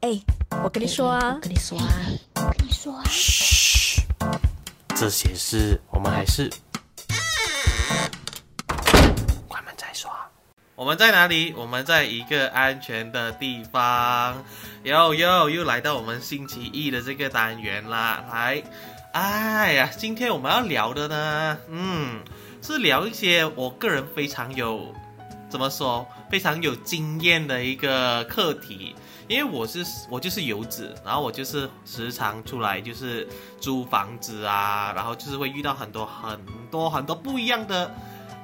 哎，我跟你说啊，我跟你说啊，我跟你说啊，嘘，这些事我们还是关门再说。我们在哪里？我们在一个安全的地方。又又又来到我们星期一的这个单元啦。来，哎呀，今天我们要聊的呢，嗯，是聊一些我个人非常有怎么说，非常有经验的一个课题。因为我是我就是游子，然后我就是时常出来就是租房子啊，然后就是会遇到很多很多很多不一样的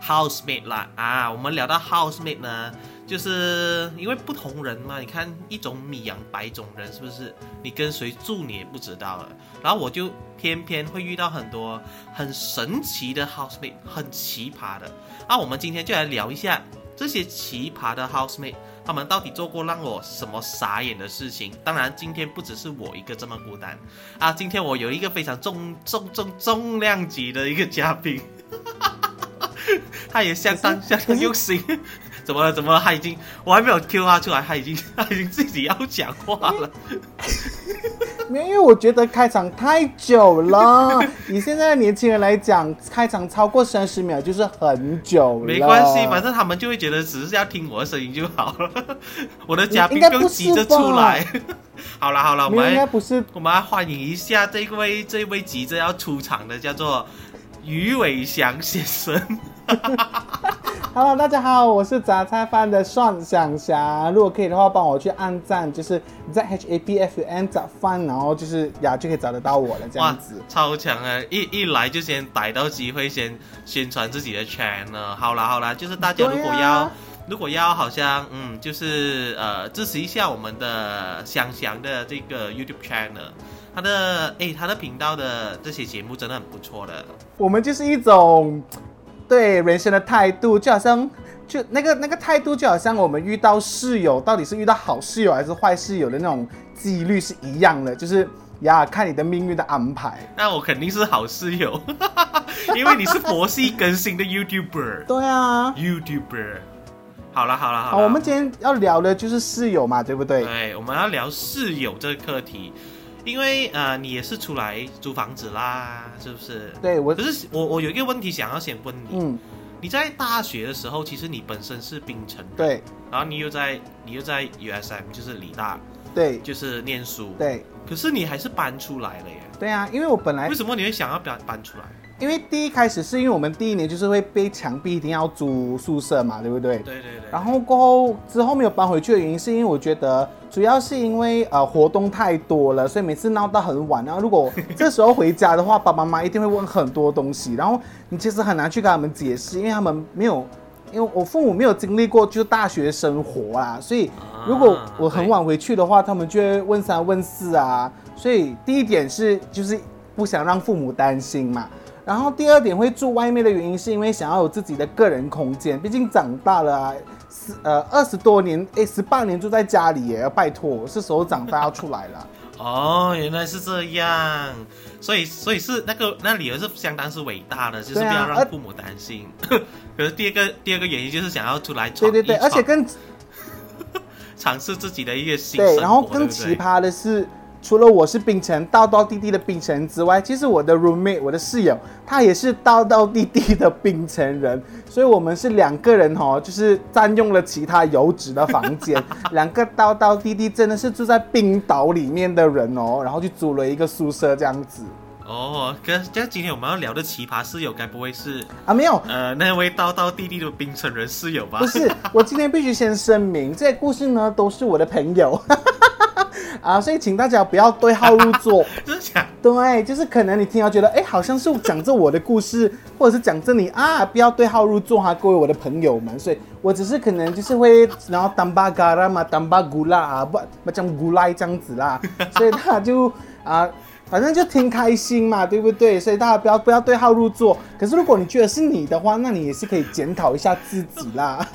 housemate 啦啊。我们聊到 housemate 呢，就是因为不同人嘛，你看一种米养百种人，是不是？你跟谁住你也不知道了。然后我就偏偏会遇到很多很神奇的 housemate，很奇葩的。那我们今天就来聊一下这些奇葩的 housemate。他们到底做过让我什么傻眼的事情？当然，今天不只是我一个这么孤单啊！今天我有一个非常重重重重量级的一个嘉宾，他也相当 相当用心。怎么了？怎么了？他已经我还没有 Q 他出来，他已经他已经自己要讲话了。没有，因为我觉得开场太久了。以现在的年轻人来讲，开场超过三十秒就是很久了。没关系，反正他们就会觉得只是要听我的声音就好了。我的嘉宾不用急着出来。好了好了，我们应该不是，我们来欢迎一下这位这位急着要出场的，叫做于伟祥先生。Hello，大家好，我是杂菜饭的蒜想霞。如果可以的话，帮我去按赞，就是在 H A B F N 杂饭，然后就是呀就可以找得到我了，这样子。超强啊！一一来就先逮到机会，先宣传自己的 channel。好啦好啦，就是大家如果要、啊、如果要好像嗯，就是呃支持一下我们的香香的这个 YouTube channel。他的哎，他的频道的这些节目真的很不错的。我们就是一种对人生的态度，就好像就那个那个态度，就好像我们遇到室友，到底是遇到好室友还是坏室友的那种几率是一样的，就是呀，看你的命运的安排。那我肯定是好室友，因为你是佛系更新的 YouTuber。对啊，YouTuber。好了好了好，我们今天要聊的就是室友嘛，对不对？对，我们要聊室友这个课题。因为呃，你也是出来租房子啦，是不是？对，我可是我我有一个问题想要先问你，嗯，你在大学的时候，其实你本身是槟城人，对，然后你又在你又在 USM 就是理大，对，就是念书，对，可是你还是搬出来了耶。对啊，因为我本来为什么你会想要搬搬出来？因为第一开始是因为我们第一年就是会被墙壁一定要租宿舍嘛，对不对？对对对。然后过后之后没有搬回去的原因，是因为我觉得主要是因为呃活动太多了，所以每次闹到很晚。然后如果这时候回家的话，爸爸妈妈一定会问很多东西，然后你其实很难去跟他们解释，因为他们没有，因为我父母没有经历过就大学生活啊，所以如果我很晚回去的话，他们就会问三问四啊。所以第一点是就是不想让父母担心嘛。然后第二点会住外面的原因，是因为想要有自己的个人空间。毕竟长大了啊，十呃二十多年，哎十八年住在家里耶，拜托，是时候长大要出来了。哦，原来是这样，所以所以是那个那理由是相当是伟大的，就是不要让父母担心。啊、可是第二个第二个原因就是想要出来闯对对对，而且更 尝试自己的一个新对，然后更奇葩的是。除了我是冰城道道地地的冰城之外，其实我的 roommate 我的室友他也是道道地地的冰城人，所以我们是两个人哦，就是占用了其他油脂的房间，两个道道地地真的是住在冰岛里面的人哦，然后就租了一个宿舍这样子。哦，跟这今天我们要聊的奇葩室友，该不会是啊？没有，呃，那位道道地地的冰城人室友吧？不是，我今天必须先声明，这些故事呢都是我的朋友。啊，所以请大家不要对号入座。真的假？对，就是可能你听到觉得，哎，好像是讲着我的故事，或者是讲着你啊，不要对号入座哈，各位我的朋友们。所以我只是可能就是会，然后当巴嘎啦嘛，当巴古拉啊，不不讲古拉这样子啦。所以他就啊，反正就挺开心嘛，对不对？所以大家不要不要对号入座。可是如果你觉得是你的话，那你也是可以检讨一下自己啦。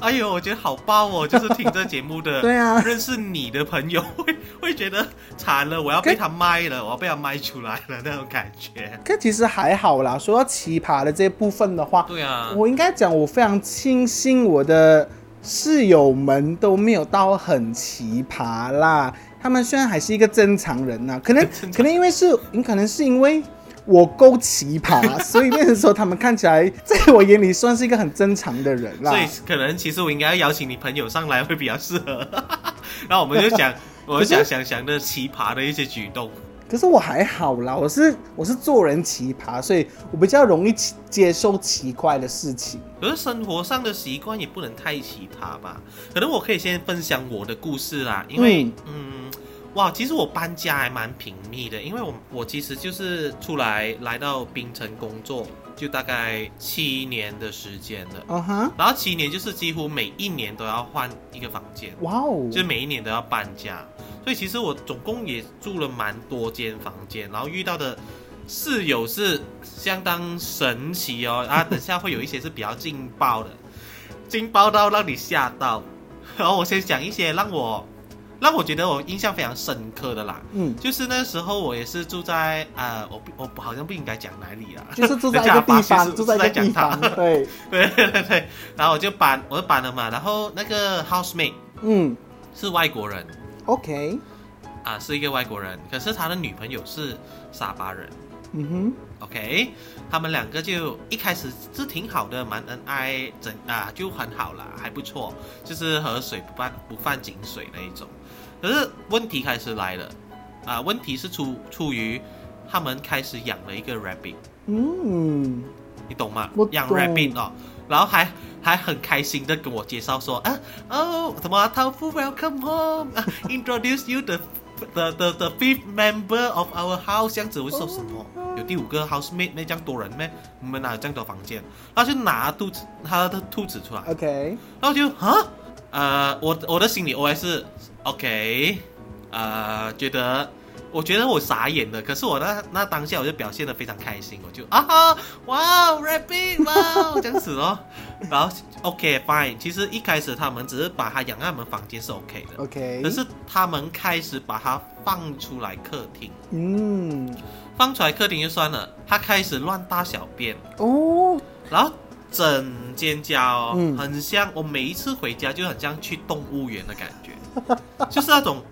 哎呦，我觉得好棒哦！就是听这节目的，对啊，认识你的朋友 会会觉得惨了，我要被他卖了，我要被他卖出来了那种感觉。可其实还好啦，说到奇葩的这部分的话，对啊，我应该讲我非常庆幸我的室友们都没有到很奇葩啦，他们虽然还是一个正常人呐、可能 可能因为是，你可能是因为我够奇葩，所以变成说他们看起来 在我眼里算是一个很正常的人啦所。以可能其实我应该要邀请你朋友上来会比较适合，然后我们就讲，我就想想想的奇葩的一些举动。可是我还好啦，我是我是做人奇葩，所以我比较容易奇接受奇怪的事情。可是生活上的习惯也不能太奇葩吧？可能我可以先分享我的故事啦，因为嗯哇，其实我搬家还蛮频密的，因为我我其实就是出来来到槟城工作，就大概七年的时间了。嗯哼，然后七年就是几乎每一年都要换一个房间，哇哦，就每一年都要搬家，所以其实我总共也住了蛮多间房间，然后遇到的室友是相当神奇哦。啊，等下会有一些是比较劲爆的，劲爆到让你吓到。然后我先讲一些让我让我觉得我印象非常深刻的啦，嗯，就是那时候我也是住在呃，我不我不好像不应该讲哪里啊，就是住在一个地方，是住在一个地方，对，对对对对，然后我就搬我就搬了嘛，然后那个 housemate 嗯。是外国人。，OK，啊，是一个外国人，可是他的女朋友是沙巴人。嗯哼。OK，他们两个就一开始是挺好的，蛮恩爱，整啊就很好啦，还不错，就是河水不犯不犯井水那一种。可是问题开始来了，啊，问题是出出于他们开始养了一个 rabbit，嗯，你懂吗？我？养 rabbit 哦，然后还还很开心的跟我介绍说啊哦什么汤夫 welcome home 啊 introduce you the the the the fifth member of our house 这样子，我说什么？有第五个 housemate 那这样多人咩？我们哪有这样多房间？然后就拿兔子他的兔子出来，OK，然后就啊呃我我的心里 OS 是 OK 呃觉得。我觉得我傻眼了，可是我那那当下我就表现的非常开心，我就啊哈哇 rabbit 哇 这样子哦，然后 OK fine，其实一开始他们只是把它养在我们房间是 OK 的，OK，可是他们开始把它放出来客厅，嗯，放出来客厅就算了，它开始乱大小便，哦，然后整间家哦，嗯。很像我每一次回家就很像去动物园的感觉，就是那种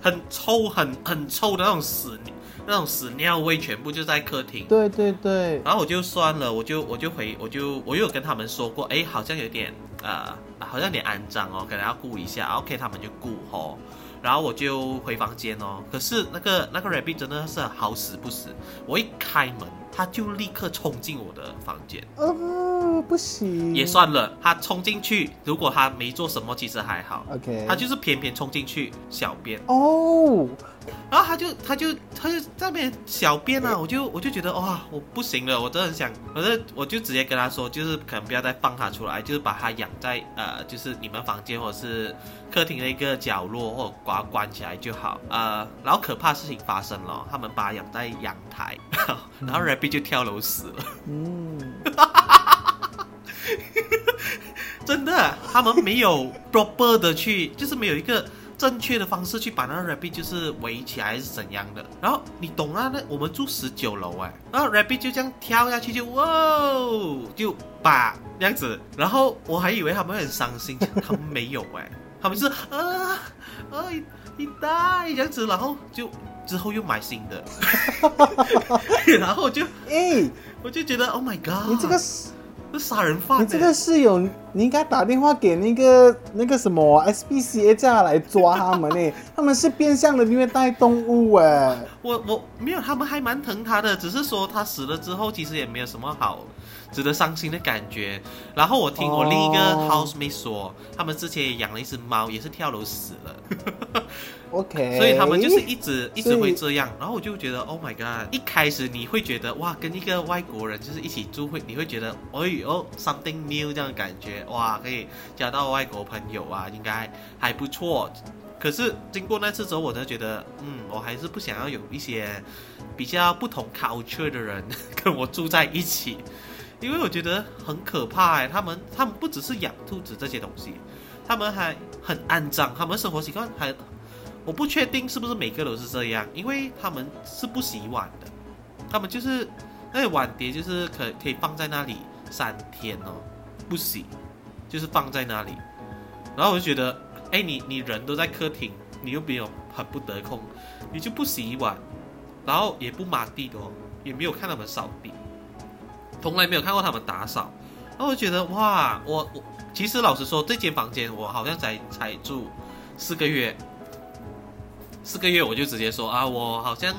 很臭、很很臭的那种屎那种屎尿味，全部就在客厅。对对对，然后我就算了，我就我就回我就我又有跟他们说过，哎，好像有点呃，好像有点肮脏哦，可能要顾一下。OK，他们就顾哦。然后我就回房间哦，可是那个那个 rabbit 真的是好死不死，我一开门，他就立刻冲进我的房间。呃，不行，也算了，他冲进去，如果他没做什么，其实还好。OK，他就是偏偏冲进去小便，哦，然后他就他就他就在那边小便啊，我就我就觉得哇，我不行了，我真的很想，我就我就直接跟他说，就是可能不要再放他出来，就是把他养在呃，就是你们房间或者是客厅的一个角落，或者把它关起来就好。呃，然后可怕的事情发生了，他们把它养在阳台，然后 Rabbit 就跳楼死了。嗯，真的，他们没有 proper 的去，就是没有一个正确的方式去把那个 rabbit 就是围起来还是怎样的。然后你懂啊？那我们住十九楼哎，然后 rabbit 就这样跳下去就哇哦，就把这样子。然后我还以为他们会很伤心，他们没有哎，他们是啊啊你 die 这样子，然后就之后又买新的，然后我就哎，我就觉得 Oh my God，你这个是是杀人犯、欸，你这个室友，你应该打电话给那个那个什么 SBCA 叫他来抓他们呢，他们是变相的虐待动物哎。我我没有，他们还蛮疼他的，只是说他死了之后，其实也没有什么好值得伤心的感觉。然后我听我另一个哦 housemate 说，他们之前也养了一只猫，也是跳楼死了，OK，所以他们就是一直一直会这样。然后我就觉得 Oh my God！一开始你会觉得哇，跟一个外国人就是一起住会，你会觉得哎呦 something new 这样的感觉，哇，可以交到外国朋友啊，应该还不错。可是经过那次之后，我就觉得，嗯，我还是不想要有一些比较不同 culture 的人跟我住在一起，因为我觉得很可怕哎。他们他们不只是养兔子这些东西，他们还很肮脏，他们生活习惯还，我不确定是不是每个都是这样，因为他们是不洗碗的，他们就是那个碗碟就是可可以放在那里三天哦，不洗，就是放在那里。然后我就觉得，哎，你你人都在客厅，你又没有很不得空，你就不洗碗，然后也不抹地的哦，也没有看他们扫地，从来没有看过他们打扫。然后我觉得，哇，我我其实老实说，这间房间我好像才才住四个月，四个月我就直接说啊，我好像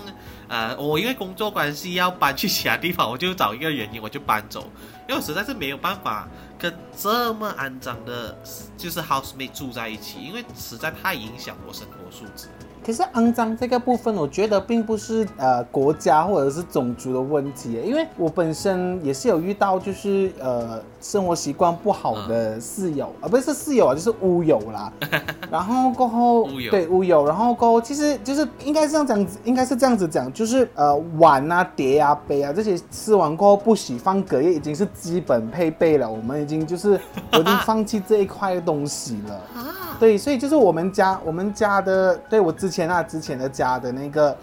呃，我因为工作关系要搬去其他地方，我就找一个原因我就搬走，因为我实在是没有办法跟这么肮脏的，就是 housemate 住在一起，因为实在太影响我生活素质。可是肮脏这个部分，我觉得并不是呃国家或者是种族的问题，因为我本身也是有遇到就是呃生活习惯不好的室友啊，不是室友啊，就是屋友啦。然后过后对屋友，然后过后其实就是应该是这样讲，应该是这样子讲，就是呃碗啊、碟啊、杯啊这些吃完过后不洗放隔夜已经是基本配备了，我们已经就是我已经放弃这一块东西了。对，所以就是我们家，我们家的，对我之前啊，之前的家的那个，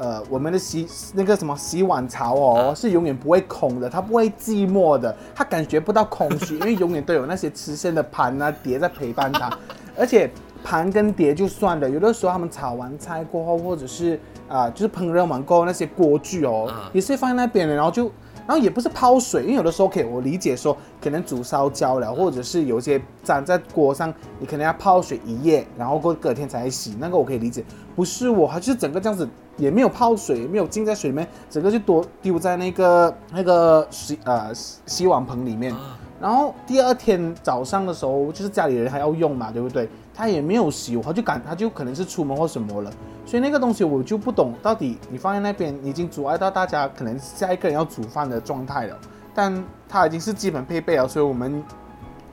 呃，我们的洗那个什么洗碗槽哦，是永远不会空的，它不会寂寞的，它感觉不到空虚，因为永远都有那些吃剩的盘啊碟在陪伴它，而且盘跟碟就算了，有的时候他们炒完菜过后，或者是啊、就是烹饪完过后那些锅具哦，嗯也是放在那边的，然后就。然后也不是泡水，因为有的时候可以我理解说，可能煮烧焦了，或者是有些粘在锅上，你可能要泡水一夜，然后过隔天才洗，那个我可以理解。不是我，它就是整个这样子，也没有泡水，也没有浸在水里面，整个就多丢在那个那个洗呃洗碗盆里面。然后第二天早上的时候，就是家里人还要用嘛，对不对？他也没有洗，他就赶，他就可能是出门或什么了，所以那个东西我就不懂，到底你放在那边已经阻碍到大家可能下一个人要煮饭的状态了，但他已经是基本配备了，所以我们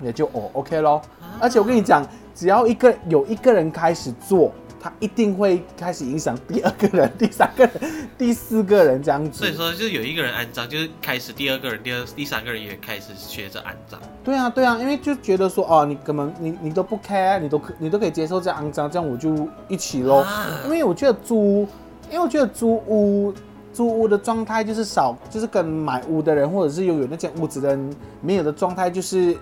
也就哦 OK 咯。而且我跟你讲，只要一个有一个人开始做，他一定会开始影响第二个人、第三个人、第四个人这样子。所以说，就是有一个人肮脏，就是开始第二个人、第二、第三个人也开始学着肮脏。对啊，对啊，因为就觉得说，哦，你根本你你都不 care，你都可你都可以接受这样肮脏，这样我就一起咯。啊因为我觉得租，因为我觉得租屋租屋的状态就是少，就是跟买屋的人或者是拥有那间屋子的人没有的状态，就是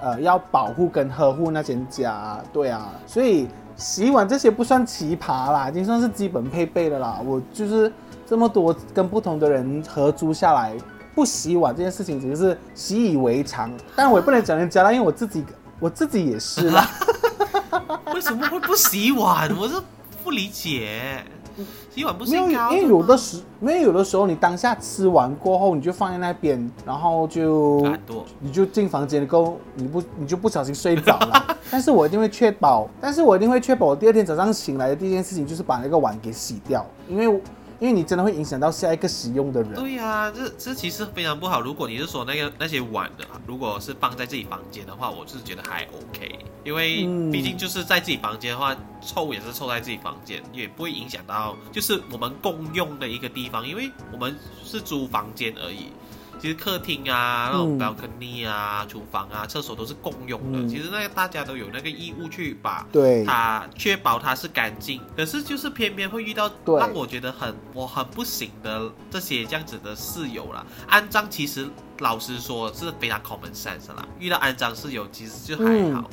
呃要保护跟呵护那间家。对啊，所以洗碗这些不算奇葩啦，已经算是基本配备的啦。我就是这么多跟不同的人合租下来。不洗碗这件事情只是习以为常，但我也不能讲人家啦，因为我自己我自己也是啦。为什么会不洗碗？我是不理解。洗碗不是因为有的时，因为有的时候你当下吃完过后，你就放在那边，然后就你就进房间过后，你不你就不小心睡着了。但是我一定会确保，但是我一定会确保我第二天早上醒来的第一件事情就是把那个碗给洗掉，因为因为你真的会影响到下一个使用的人。对呀、这这其实非常不好。如果你是说那个那些碗的，如果是放在自己房间的话，我是觉得还 OK，因为嗯毕竟就是在自己房间的话，臭也是臭在自己房间，也不会影响到就是我们共用的一个地方，因为我们是租房间而已。其实客厅啊、那种嗯 balcony 啊、厨房啊、厕所都是共用的。嗯其实那个大家都有那个义务去把对，它确保它是干净，可是就是偏偏会遇到对让我觉得很我很不行的这些这样子的室友啦。安脏其实老实说是非常 common sense 啦，遇到安脏室友其实就还好。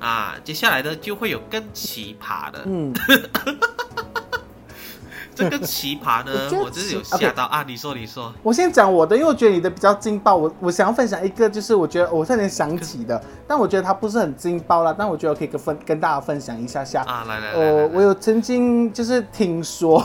啊，接下来呢就会有更奇葩的，嗯，这个奇葩呢 我觉，得我就是有奇吓到啊！你说，你说，我先讲我的，因为我觉得你的比较劲爆。我我想要分享一个，就是我觉得我差点想起的，但我觉得它不是很劲爆啦，但我觉得可以跟分跟大家分享一下下。啊，来来来来呃，来我有曾经就是听说，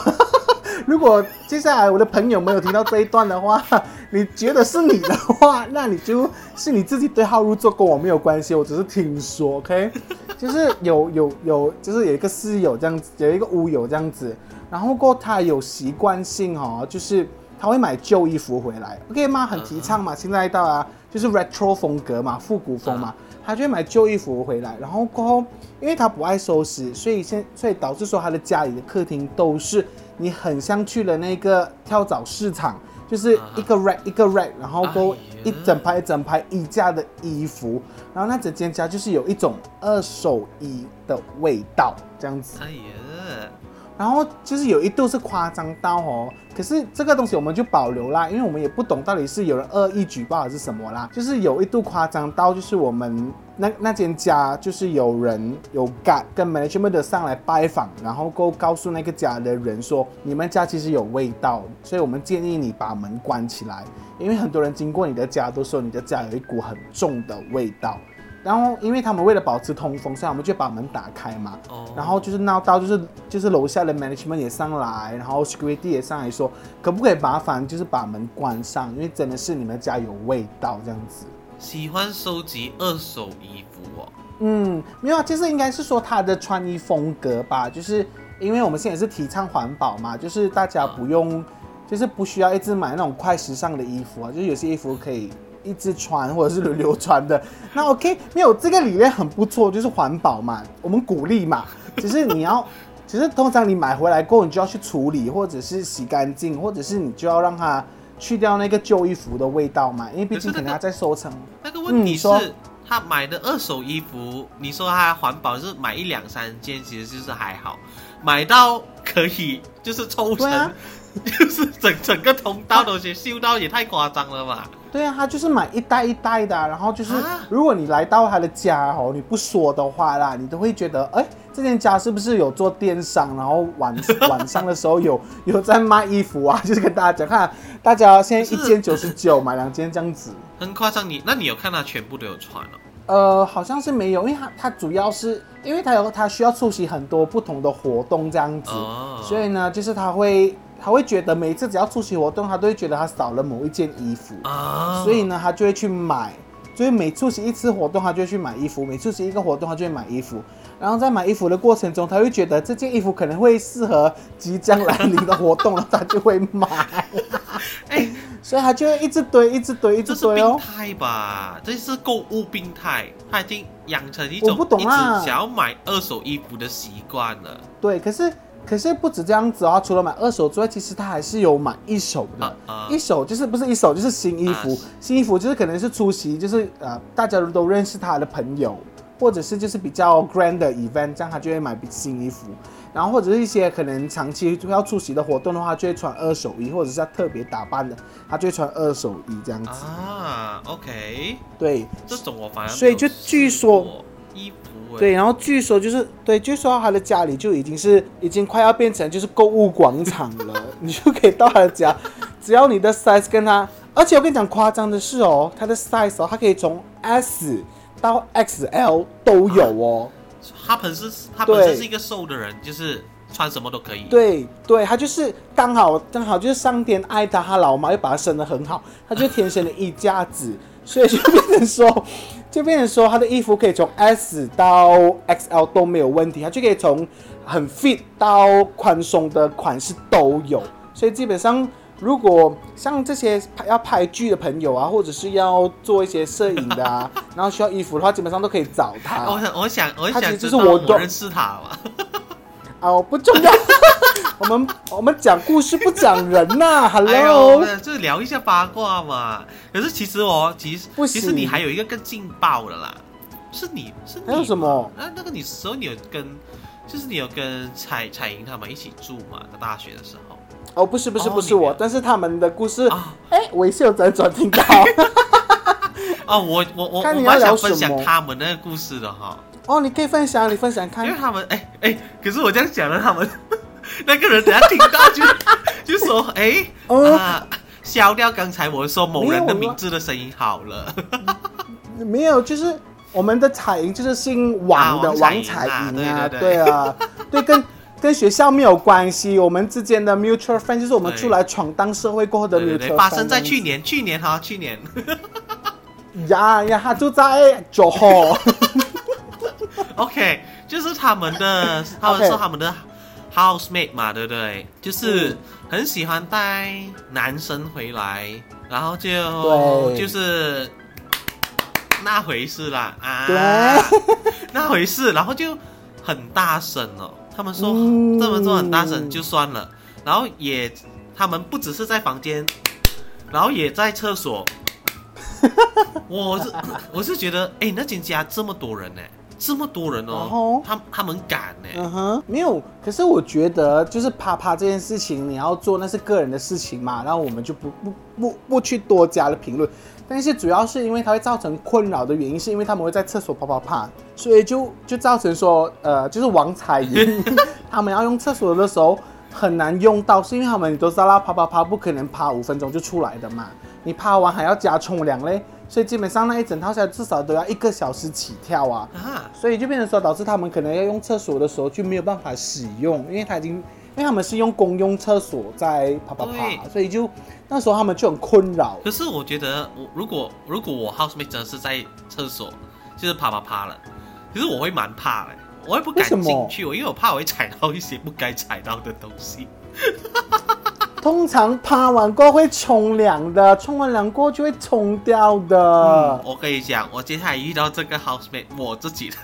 如果接下来我的朋友没有听到这一段的话，你觉得是你的话，那你就是你自己对号入座，跟我没有关系，我只是听说，OK？就是有有有，就是有一个室友这样子，有一个屋友这样子，然后过他有习惯性哦，就是他会买旧衣服回来，OK 吗？很提倡嘛，现在到啊，就是 retro 风格嘛，复古风嘛，他就会买旧衣服回来，然后过后，因为他不爱收拾，所以现所以导致说他的家里的客厅都是你很像去了那个跳蚤市场，就是一个 rack 一个 rack，然后过后哎呀。一整排一整排衣架的衣服，然后那整间家就是有一种二手衣的味道，这样子。哎呀，然后就是有一度是夸张到哦，可是这个东西我们就保留啦，因为我们也不懂到底是有人恶意举报还是什么啦。就是有一度夸张到，就是我们那那间家就是有人有敢跟 management 上来拜访，然后够告诉那个家的人说，你们家其实有味道，所以我们建议你把门关起来，因为很多人经过你的家都说你的家有一股很重的味道。然后，因为他们为了保持通风，所以我们就把门打开嘛。哦然后就是闹到就是就是楼下的 management 也上来，然后 security 也上来说，可不可以麻烦就是把门关上，因为真的是你们家有味道这样子。喜欢收集二手衣服哦。嗯，没有啊，就是应该是说他的穿衣风格吧，就是因为我们现在是提倡环保嘛，就是大家不用，就是不需要一直买那种快时尚的衣服啊，就是有些衣服可以一直穿或者是轮流穿的。那 OK，没有这个理念很不错，就是环保嘛，我们鼓励嘛，只是你要。只是通常你买回来过后，你就要去处理，或者是洗干净，或者是你就要让它去掉那个旧衣服的味道嘛，因为毕竟可能它在收成。那个问题是他买的二手衣服，你说他环保是买一两三件，其实就是还好，买到可以就是抽成，啊就 是整整个通道都先修到，也太夸张了吧？对啊，他就是买一袋一袋的啊、然后就是啊如果你来到他的家哦，你不说的话啦，你都会觉得，哎，这间家是不是有做电商？然后晚 晚上的时候有有在卖衣服啊？就是跟大家讲，看大家现在一件九十九买两件这样子。很夸张，你那你有看他全部都有穿哦？呃，好像是没有，因为他他主要是因为他有他需要出席很多不同的活动这样子，哦所以呢，就是他会他会觉得每次只要出席活动，他都会觉得他少了某一件衣服。啊，所以呢，他就会去买，所以每出席一次活动，他就会去买衣服；每出席一个活动，他就会买衣服。然后在买衣服的过程中，他会觉得这件衣服可能会适合即将来临的活动，然后他就会买。哎，所以他就会一直堆，一直堆，一直堆哦。病态吧？这是购物病态，他已经养成一种我不懂啊想要买二手衣服的习惯了。对，可是可是不止这样子哦，除了买二手之外，其实他还是有买一手的。啊啊一手就是不是一手就是新衣服，啊新衣服就是可能是出席，就是呃大家都认识他的朋友，或者是就是比较 grand 的 event，这样他就会买新衣服。然后或者是一些可能长期要出席的活动的话，就会穿二手衣，或者是要特别打扮的，他就会穿二手衣这样子。啊，OK，对这种我反而所以就据说对，，然后据说就是对，据说他的家里就已经是已经快要变成就是购物广场了，你就可以到他的家，只要你的 size 跟他，而且我跟你讲夸张的是哦，他的 size 哦，他可以从 S 到 XL 都有哦。他本身他本身是一个瘦的人，就是穿什么都可以。，对对，他就是刚好刚好就是上天爱他，他老妈又把他生得很好，他就天生的一架子，所以就变成说，就变成说他的衣服可以从 S 到 XL 都没有问题，他就可以从很 fit 到宽松的款式都有，所以基本上。如果像这些拍要拍剧的朋友啊，或者是要做一些摄影的啊，然后需要衣服的话，基本上都可以找他。我想我想我想就是我认识他嘛。哦，不重要。我们我们讲故事不讲人呐、哎 Hello，、呦，就聊一下八卦嘛。可是其实我其实不其实你行还有一个更劲爆的啦，是你是你还有什么嘛？那那个你时候你有跟，就是你有跟彩彩莹他们一起住嘛？在大学的时候哦，不是不是哦不是我，但是他们的故事，啊哎、我也是有辗转听到。哦，我我我我看你要蛮想聊什么分享他们那个故事的哈，哦，你可以分享，你分享看因看为。他们哎哎，可是我这样讲了，他们 那个人等下听到就就说哎哦啊，消掉刚才我说某人的名字的声音好了。没有，就是我们的彩莹就是姓王的、啊王王彩彩莹啊啊，对啊，对，跟跟学校没有关系，我们之间的 mutual friend 就是我们出来闯荡社会过后的对 mutual 发生在去年，去年哈，去年。呀呀，他就在九号。OK，就是他们的，他们说他们的 housemate 嘛，对不对？就是嗯很喜欢带男生回来，然后就就是那回事啦啊，那回事，然后就很大声哦。他们说嗯这么做很大声就算了，然后也他们不只是在房间，然后也在厕所。我是我是觉得，哎，那间家这么多人呢，这么多人然哦后，他他们敢呢，嗯哼，没有。可是我觉得，就是啪啪这件事情，你要做那是个人的事情嘛，然后我们就不不不不去多加了评论。但是主要是因为它会造成困扰的原因，是因为他们会在厕所啪啪啪，所以就就造成说，呃，就是王彩云 他们要用厕所的时候很难用到，是因为他们你都知道啦，啪啪啪不可能啪五分钟就出来的嘛，你啪完还要加冲凉嘞，所以基本上那一整套下来至少都要一个小时起跳啊。啊，所以就变成说，导致他们可能要用厕所的时候就没有办法使用，因为他已经，因为他们是用公用厕所在啪啪啪，所以就那时候他们就很困扰。可是我觉得我如果如果我 housemate 真的是在厕所，就是啪啪啪了，其实我会蛮怕的，我也不敢进去，因为我怕我会踩到一些不该踩到的东西。通常趴完过后会冲凉的，冲完凉过后就会冲掉的。嗯，我跟你讲，我接下来遇到这个 housemate，我自己的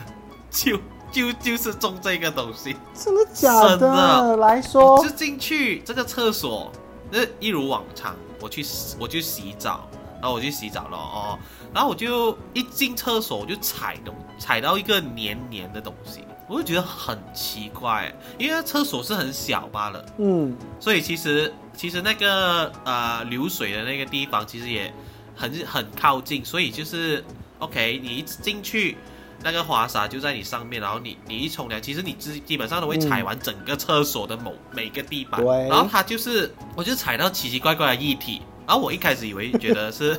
就 就就是中这个东西，真的假真的？的来说。就，进去这个厕所，那一如往常，我去洗我去洗澡，然后我去洗澡了哦，然后我就一进厕所我就踩东踩到一个黏黏的东西，我就觉得很奇怪，因为厕所是很小罢了，嗯，所以其实其实那个呃流水的那个地方其实也很很靠近，所以就是 OK，你一进去。那个花洒就在你上面，然后你你一冲凉，其实你基基本上都会踩完整个厕所的某每个地板，然后它就是，我就踩到奇奇怪怪的液体，然后我一开始以为觉得是，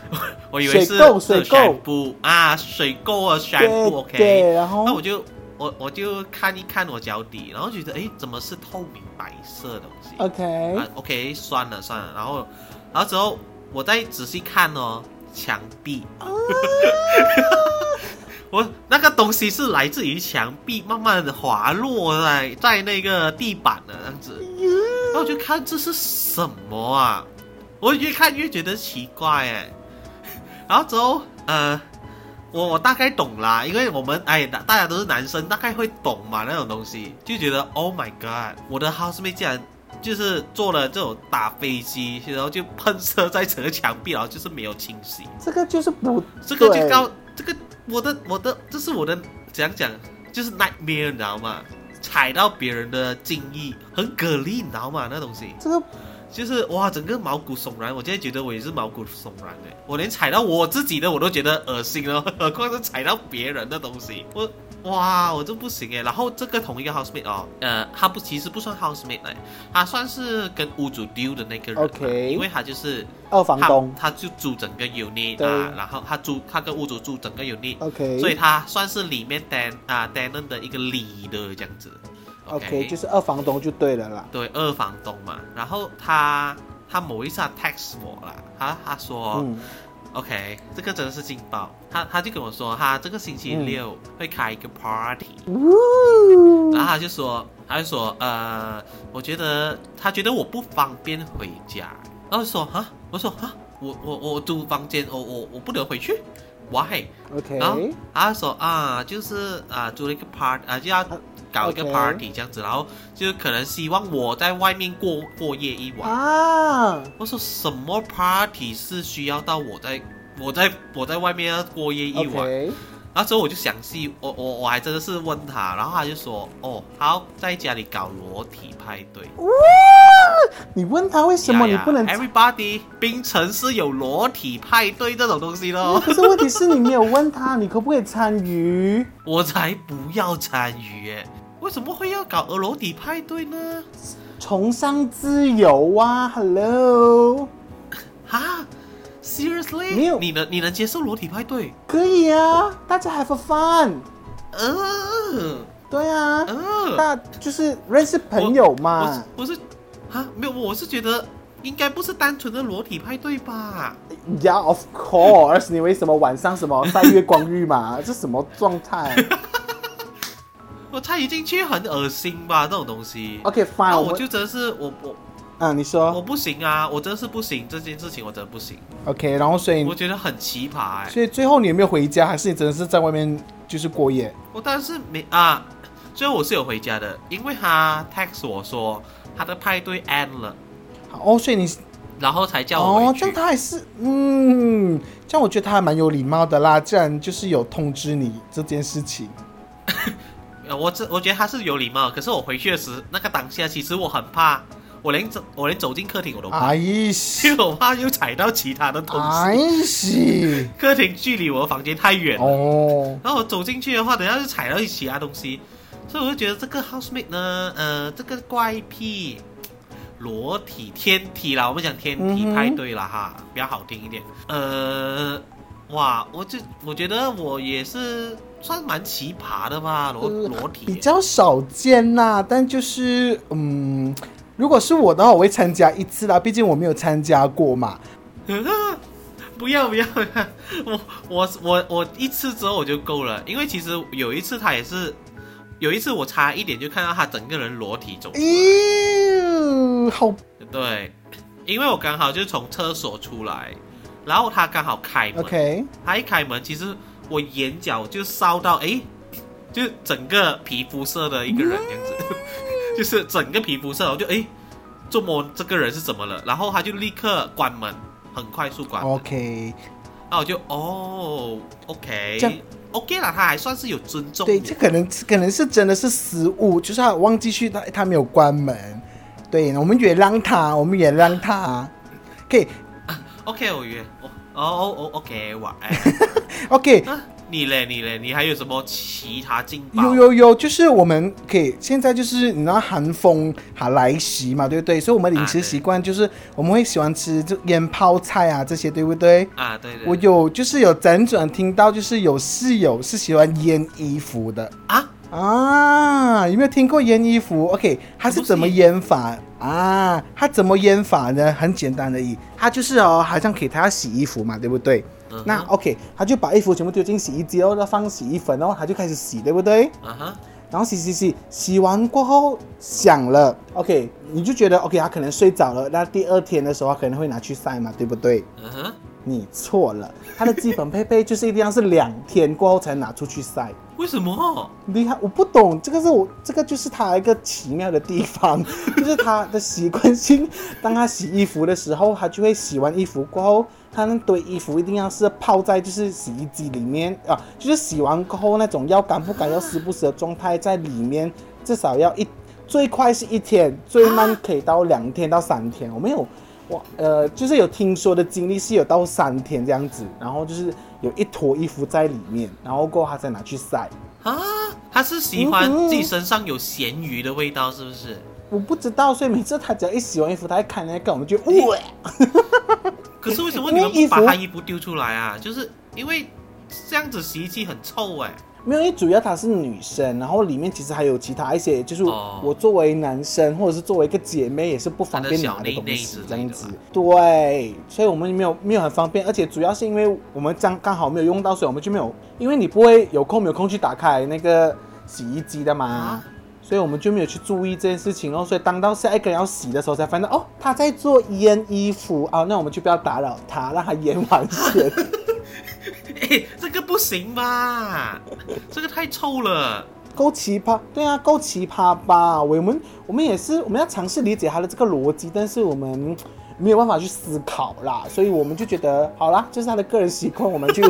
我以为是水垢水垢啊，水垢啊，全部 OK，对，然后那我就我我就看一看我脚底，然后觉得诶，怎么是透明白色的东西？OK，啊，OK，算了算了，然后，然后之后我再仔细看哦，墙壁，我那个东西是来自于墙壁，慢慢的滑落在在那个地板的这样子，然后我就看这是什么啊，我越看越觉得奇怪哎，然后之后呃。我我大概懂啦，因为我们哎大大家都是男生，大概会懂嘛那种东西，就觉得 Oh my God，我的 housemate 竟然就是做了这种打飞机，然后就喷射在整个墙壁，然后就是没有清洗，这个就是不这个就对告这个我的我的这是我的怎样讲，就是 nightmare 你知道吗？踩到别人的敬意，很蛤蜊，你知道吗？那东西这个就是哇，整个毛骨悚然。我现在觉得我也是毛骨悚然的，我连踩到我自己的我都觉得恶心了，何况是踩到别人的东西。我哇，我这不行哎。然后这个同一个 housemate 哦，呃，他不其实不算 housemate 来，他算是跟屋主丢的那个人 OK 因为他就是二房东他，他就租整个 unit 啊，然后他租他跟屋主住整个 unit，OK，所以他算是里面 ten 啊 tenant 的一个 leader 这样子。OK 就是二房东就对了啦。对二房东嘛，然后他他某一次他 text 我啦，他他说、嗯。OK 这个真的是劲爆，他他就跟我说他这个星期六会开一个 party，、呜然后他就说他就说呃，我觉得他觉得我不方便回家，然后说啊，我说啊，我我我租房间，我我我不能回去，why？然后他说啊，就是啊，租了一个 party 啊，就要搞一个 party 这样子，然后就可能希望我在外面过过夜一晚。啊，我说什么 party 是需要到我在我在我在外面要过夜一晚？后之后我就详细，我我我还真的是问他，然后他就说哦，好，在家里搞裸体派对。你问他为什么你不能？？Everybody，冰城是有裸体派对这种东西的哦。可是问题是你没有问他，你可不可以参与？我才不要参与耶！为什么会要搞裸体派对呢？崇尚自由啊，Hello，哈，Seriously？没有你能你能接受裸体派对？可以啊，大家 have a fun，呃对啊，呃，那就是认识朋友嘛。不是我是啊，没有，我是觉得应该不是单纯的裸体派对吧？Yeah, of course，你为什么晚上什么晒月光浴嘛？这什么状态我猜一进去很恶心吧，这种东西。OK，fine 我就真的是我我啊，你说我不行啊，我真的是不行，这件事情我真的不行，OK，然后所以我觉得很奇葩哎、所以最后你有没有回家，还是你真的是在外面就是过夜？我当然是没啊，最后我是有回家的，因为他 text 我说他的派对 end 了，好哦，所以你然后才叫我哦。这样他还是嗯，这样我觉得他还蛮有礼貌的啦，既然就是有通知你这件事情。呃，我这我觉得他是有礼貌，可是我回去的时那个当下，其实我很怕，我连走我连走进客厅我都怕，哎 因西，为我怕又踩到其他的东西。哎，客厅距离我的房间太远了，哦，然后我走进去的话，等下就踩到其他东西，所以我就觉得这个 housemate 呢，呃，这个怪癖，裸体天体啦，我们讲天体派对啦哈，比较好听一点。呃，哇，我就我觉得我也是算蛮奇葩的吧，裸呃裸体。比较少见啦，但就是嗯，如果是我的话，我会参加一次啦，毕竟我没有参加过嘛。不要不要，我我我我一次之后我就够了，因为其实有一次他也是，有一次我差一点就看到他整个人裸体走咦，好。对，因为我刚好就从厕所出来，然后他刚好开门。OK，他一开门，其实我眼角就烧到，诶，就整个皮肤色的一个人这样子，就是整个皮肤色，我就诶，这么这个人是怎么了？然后他就立刻关门，很快速关门。OK，那我就哦，OK，这样 OK 了，他还算是有尊重对，这可能可能是真的是失误，就是他忘记去他他没有关门。对，我们原谅他，我们原谅他。可以 OK，我约我哦哦哦，OK，晚安，，OK，啊，你嘞你嘞，你还有什么其他劲爆？有有有，就是我们可以现在就是你知道寒风还来袭嘛，对不对？所以我们饮食习惯就是我们会喜欢吃就腌泡菜啊这些，对不对？啊，对对，我有就是有辗转听到，就是有室友是喜欢腌衣服的啊，啊，有没有听过腌衣服？OK，它是怎么腌法啊？它怎么腌法呢？很简单而已，它就是哦，好像给他洗衣服嘛，对不对？嗯那 OK，他就把衣服全部丢进洗衣机，然后再放洗衣粉，然后他就开始洗，对不对？啊哈，然后洗洗洗，洗完过后响了，OK，你就觉得 OK，他可能睡着了。那第二天的时候，他可能会拿去晒嘛，对不对？嗯哼，你错了，它的基本配备就是一定要是两天过后才拿出去晒。为什么？厉害，我不懂，这个是我这个就是他一个奇妙的地方，就是他的习惯性，当他洗衣服的时候，他就会洗完衣服过后，他那堆衣服一定要是泡在就是洗衣机里面啊，就是洗完过后那种要干不干要湿不湿的状态在里面，至少要一最快是一天，最慢可以到两天到三天。我没有，我呃就是有听说的经历是有到三天这样子，然后就是有一坨衣服在里面，然后过后他再拿去晒。啊，他是喜欢自己身上有咸鱼的味道，是不是？我不知道，所以每次他只要一洗完衣服，他一看那个，我们就哇，可是为什么你们不把他衣服丢出来啊？就是因为这样子洗衣机很臭哎、没有，因为主要她是女生，然后里面其实还有其他一些，就是哦我作为男生或者是作为一个姐妹也是不方便拿的东西这样子吧。对，所以我们没有没有很方便，而且主要是因为我们刚刚好没有用到，所以我们就没有，因为你不会有空没有空去打开那个洗衣机的嘛。啊所以我们就没有去注意这件事情哦，所以当到下一个人要洗的时候，才发现哦，他在做腌衣服啊，那我们就不要打扰他，让他腌完先。哎、这个不行吧？这个太臭了。够奇葩，对啊，够奇葩吧？我们我们也是，我们要尝试理解他的这个逻辑，但是我们没有办法去思考啦，所以我们就觉得好啦，这是他的个人习惯，我们就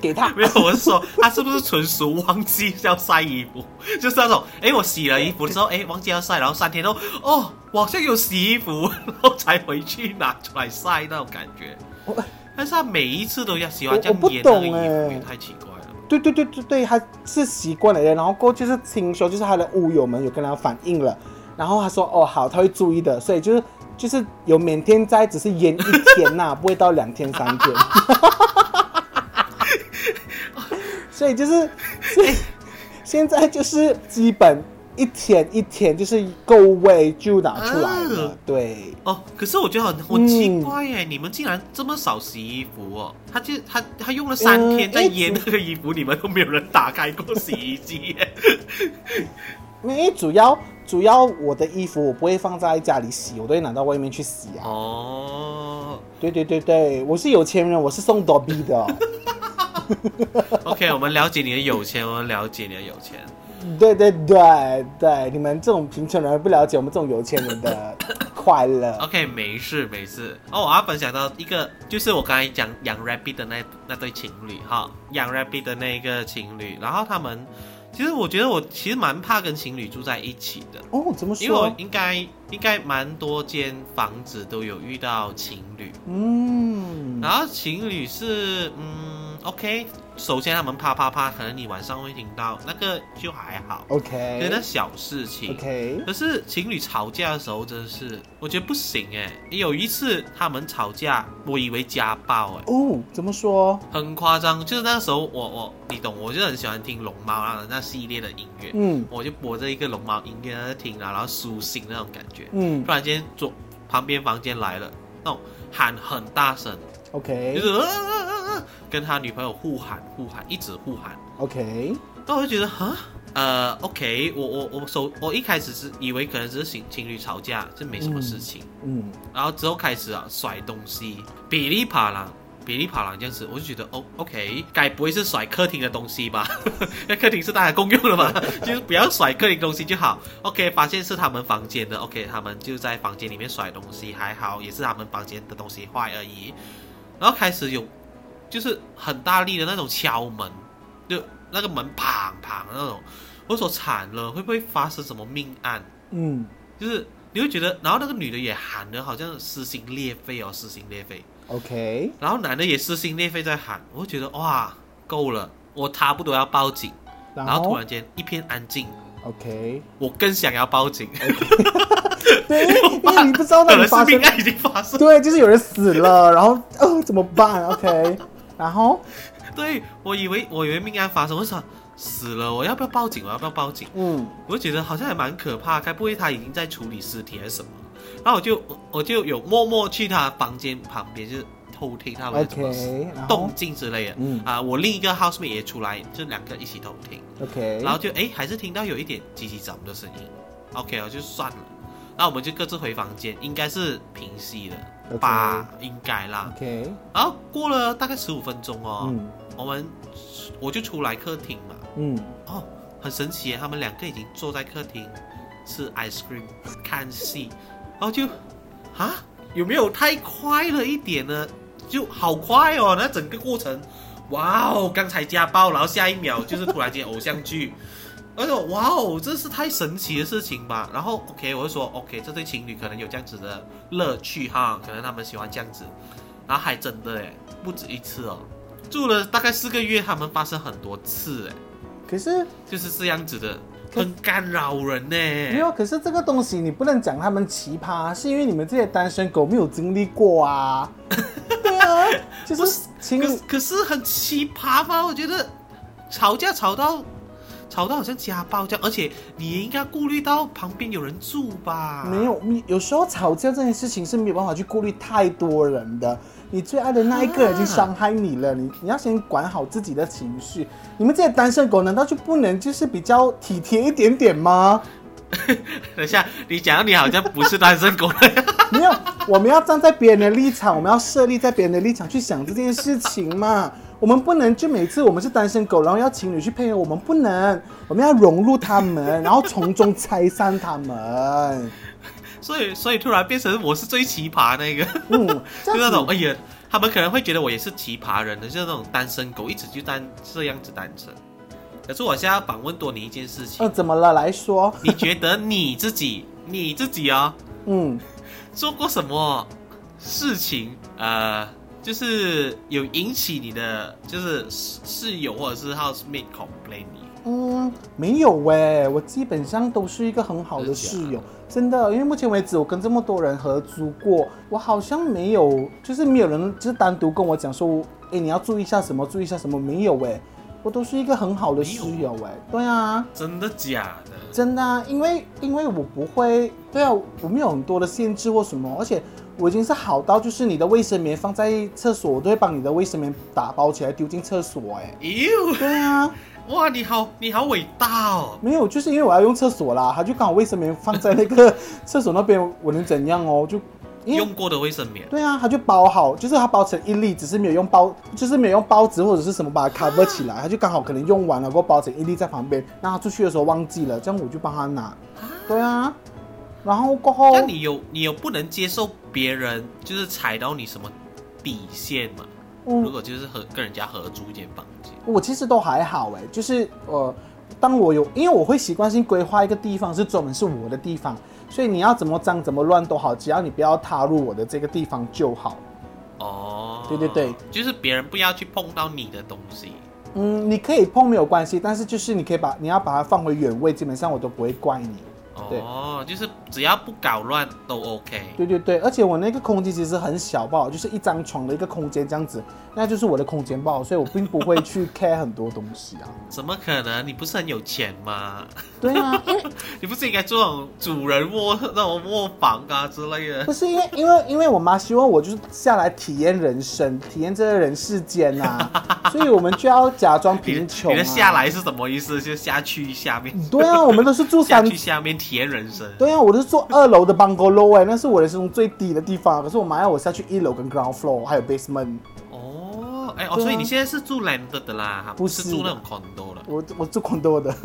给他 没有，我是说他是不是纯属忘记要晒衣服？就是那种，哎，我洗了衣服之后，哎，忘记要晒，然后三天后，哦，我好像有洗衣服，然后才回去拿出来晒那种感觉。我但是他每一次都要喜欢这样不腌那个衣懂哎服，也太奇怪了。对对对对对，他是习惯了的。然后过后就是听说，就是他的屋友们有跟他反映了，然后他说哦好，他会注意的，所以就是就是有每天在，只是腌一天呐、不会到两天三天。所以就是，所以现在就是基本一天一天就是够味就拿出来了，嗯对。哦，可是我觉得很很奇怪耶，你们竟然这么少洗衣服哦？他就他他用了三天嗯在腌那个衣服，你们都没有人打开过洗衣机耶？因为主要主要我的衣服我不会放在家里洗，我都会拿到外面去洗啊。哦对对对对，我是有钱人，我是送 Dobby 的哦、OK，我们了解你的有钱，我们了解你的有钱。对对对对，你们这种贫穷人不了解我们这种有钱人的 快乐。OK，没事没事。哦，我要分享到一个，就是我刚才讲养 rabbit 的那那对情侣哈，养 rabbit 的那一个情侣，然后他们，其实我觉得我其实蛮怕跟情侣住在一起的，哦，怎么说因为我说？应该应该蛮多间房子都有遇到情侣，嗯，然后情侣是嗯 OK，首先他们啪啪啪，可能你晚上会听到那个就还好，就那 OK 小事情。OK，可是情侣吵架的时候，真的是我觉得不行哎。有一次他们吵架，我以为家暴哎，哦，怎么说？很夸张。就是那时候我我你懂，我就很喜欢听龙猫那那系列的音乐，嗯我就播着一个龙猫音乐在听啊，然后苏醒那种感觉。嗯突然间左旁边房间来了，那种喊很大声，，OK 就是、跟他女朋友互喊互喊，一直互喊。OK，那我就觉得哈，呃，OK，我我我首我一开始是以为可能只是情情侣吵架，这没什么事情，嗯然后之后开始啊甩东西，噼里啪啦。噼里啪啦这样子，我就觉得哦，OK，该不会是甩客厅的东西吧？因 为客厅是大家共用的嘛，就是不要甩客厅东西就好。OK，发现是他们房间的，OK，他们就在房间里面甩东西，还好，也是他们房间的东西坏而已。然后开始有就是很大力的那种敲门，就那个门砰砰的那种，我说惨了，会不会发生什么命案？嗯。就是你会觉得，然后那个女的也喊的好像撕心裂肺哦，撕心裂肺，，OK，然后男的也撕心裂肺在喊，我就觉得哇，够了，我差不多要报警，然然后突然间一片安静，OK，我更想要报警，对，因为你不知道那 可能是里发生命，案已经发生，对，就是有人死了，然后呃怎么办？OK，然后 对我以为我以为命案发生，我想死了，我要不要报警？我要不要报警？嗯我就觉得好像还蛮可怕，该不会他已经在处理尸体还是什么？然后我就我我就有默默去他房间旁边，就是偷听他们怎么动静之类的。嗯啊，我另一个 housemate 也出来，就两个一起偷听，OK，然后就哎还是听到有一点叽叽喳喳的声音。OK，我就算了，那我们就各自回房间，应该是平息了吧，应该啦。OK，然后过了大概十五分钟哦，嗯。我们我就出来客厅嘛，嗯。哦，很神奇，他们两个已经坐在客厅吃 ice cream 看戏，然后就啊，有没有太快了一点呢？就好快哦，那整个过程，哇哦，刚才家暴，然后下一秒就是突然间偶像剧，而且哇哦，这是太神奇的事情吧？然后 OK，我就说 OK，这对情侣可能有这样子的乐趣哈，可能他们喜欢这样子，然后还真的哎，不止一次哦，住了大概四个月，他们发生很多次哎。可是就是这样子的，很干扰人呢。没有，可是这个东西你不能讲他们奇葩，是因为你们这些单身狗没有经历过啊。对啊，就是情侣可是可是很奇葩吗？我觉得吵架吵到吵到好像家暴这样，而且你也应该顾虑到旁边有人住吧？没有，你有时候吵架这件事情是没有办法去顾虑太多人的。你最爱的那一个人已经伤害你了，你你要先管好自己的情绪。你们这些单身狗难道就不能就是比较体贴一点点吗？等一下，你讲你好像不是单身狗了。没有，我们要站在别人的立场，我们要设立在别人的立场去想这件事情嘛。我们不能就每次我们是单身狗，然后要情侣去配合我们，不能，我们要融入他们，然后从中拆散他们。所以所以突然变成我是最奇葩那个，嗯，就那种哎呀，他们可能会觉得我也是奇葩人的，就是那种单身狗，一直就单这样子单身。可是我现在要反问多你一件事情，呃，怎么了？来说，你觉得你自己你自己哦，嗯，做过什么事情？呃，就是有引起你的就是室室友或者是 housemate complain 你？嗯，没有喂，我基本上都是一个很好的室友，真的，因为目前为止我跟这么多人合租过，我好像没有，就是没有人就是单独跟我讲说，哎，你要注意一下什么，注意一下什么，没有喂，我都是一个很好的室友哎，对啊，真的假的？真的啊，因为因为我不会，对啊，我没有很多的限制或什么，而且我已经是好到就是你的卫生棉放在厕所，我都会帮你的卫生棉打包起来丢进厕所哎，哟，对啊。哇，你好，你好伟大哦！没有，就是因为我要用厕所啦，他就刚好卫生棉放在那个厕所那边，我能怎样哦？就用过的卫生棉，对啊，他就包好，就是他包成一粒，只是没有用包，就是没有用包纸或者是什么把它 cover 起来，他就刚好可能用完了，过后包成一粒在旁边，那他出去的时候忘记了，这样我就帮他拿。对啊，然后过后那你有你有不能接受别人就是踩到你什么底线嘛？嗯如果就是和跟人家合租一间房间，我其实都还好哎，就是呃，当我有，因为我会习惯性规划一个地方是专门是我的地方，所以你要怎么脏怎么乱都好，只要你不要踏入我的这个地方就好。哦，对对对，就是别人不要去碰到你的东西。嗯，你可以碰没有关系，但是就是你可以把你要把它放回原位，基本上我都不会怪你。对哦，就是只要不搞乱都 OK。对对对，而且我那个空间其实很小不好，就是一张床的一个空间这样子，那就是我的空间不好，所以我并不会去 care 很多东西啊。怎么可能？你不是很有钱吗？对啊，因为 你不是应该做那种主人卧那种卧房啊之类的不？是因为因为因为我妈希望我就是下来体验人生，体验这个人世间呐、所以我们就要假装贫穷、啊。你的下来是什么意思？就下去下面，对啊，我们都是住下三去下面体验人生。对啊，我都是住二楼的 bungalow 哎、那是我人生中最低的地方。可是我妈要我下去一楼跟 ground floor 还有 basement，哦，哎哦，所以你现在是住 landed 的啦，不是是住那种 condo 的。我我住 condo 的。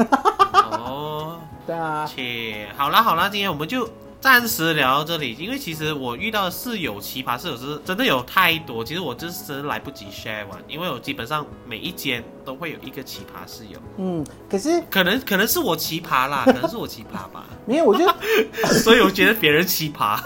哦，对啊，切，好啦好啦，今天我们就暂时聊到这里，因为其实我遇到的室友奇葩室友是真的有太多，其实我就是真的来不及 share 完，因为我基本上每一间都会有一个奇葩室友，嗯，可是可能可能是我奇葩啦，可能是我奇葩吧，没有，我觉得 所以我觉得别人奇葩。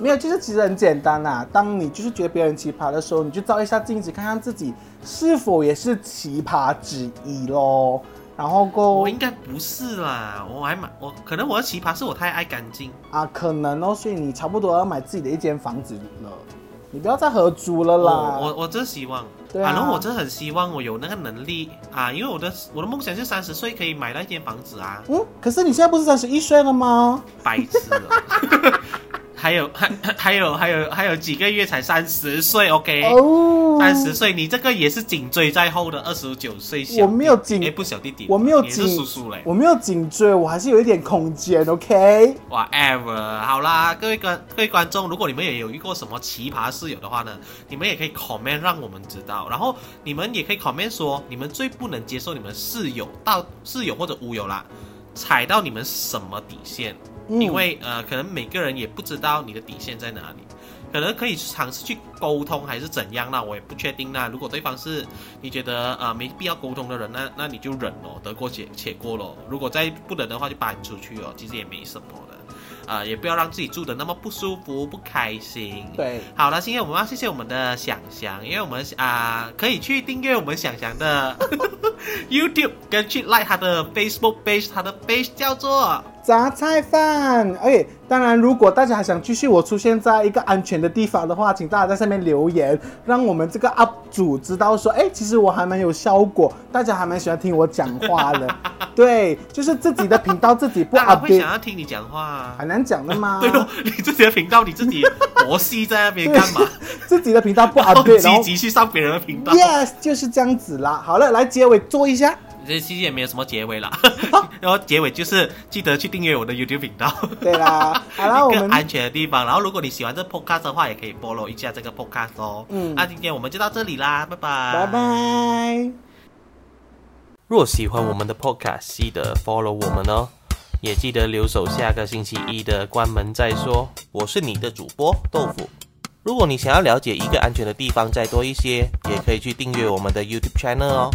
没有，就是其实很简单啦。当你就是觉得别人奇葩的时候，你就照一下镜子，看看自己是否也是奇葩之一咯。然后够我应该不是啦，我还蛮我可能我的奇葩是我太爱干净。啊，可能哦，所以你差不多要买自己的一间房子了，你不要再合租了啦。我我我真希望，对啊然后我真的很希望我有那个能力啊，因为我的我的梦想是三十岁可以买到一间房子啊，嗯，可是你现在不是三十一岁了吗？白痴了。还有还 还有还有还有几个月才三十岁，OK，哦，三十岁，你这个也是紧追在后的二十九岁小，我没有紧哎不小弟弟，我没有紧叔叔嘞。我没有颈椎，我还是有一点空间，OK？，whatever，好啦，各位观各位观众，如果你们也有遇过什么奇葩室友的话呢，你们也可以 comment 让我们知道，然后你们也可以 comment 说你们最不能接受你们室友到室友或者屋友啦，踩到你们什么底线。嗯因为呃，可能每个人也不知道你的底线在哪里，可能可以尝试去沟通还是怎样那我也不确定那如果对方是你觉得呃没必要沟通的人，那那你就忍咯，得过且且过咯。如果再不忍的话，就搬出去哦，其实也没什么的，啊、也不要让自己住的那么不舒服、不开心。。对，好了，今天我们要谢谢我们的想翔，因为我们啊、可以去订阅我们想翔的 YouTube，跟去 like 他的 Facebook page，他的 page 叫做杂菜饭。而且，当然，如果大家还想继续我出现在一个安全的地方的话，请大家在下面留言，让我们这个 UP 主知道说，哎，其实我还蛮有效果，大家还蛮喜欢听我讲话的。对，就是自己的频道自己不当然会想要听你讲话啊。很难讲的嘛。对哦，你自己的频道你自己活戏在那边干嘛？自己的频道不然后 update，然后积极去上别人的频道。yes 就是这样子啦。好了，来结尾做一下。这其实也没有什么结尾了，然后结尾就是记得去订阅我的 YouTube 频道。对啦，好 啦，我们一个安全的地方。然后，如果你喜欢这 podcast 的话，也可以 follow 一下这个 podcast 哦。嗯那今天我们就到这里啦，拜拜，拜。拜。若喜欢我们的 podcast，记得 follow 我们哦，也记得留守下个星期一的关门再说。我是你的主播豆腐。如果你想要了解一个安全的地方再多一些，也可以去订阅我们的 YouTube channel 哦。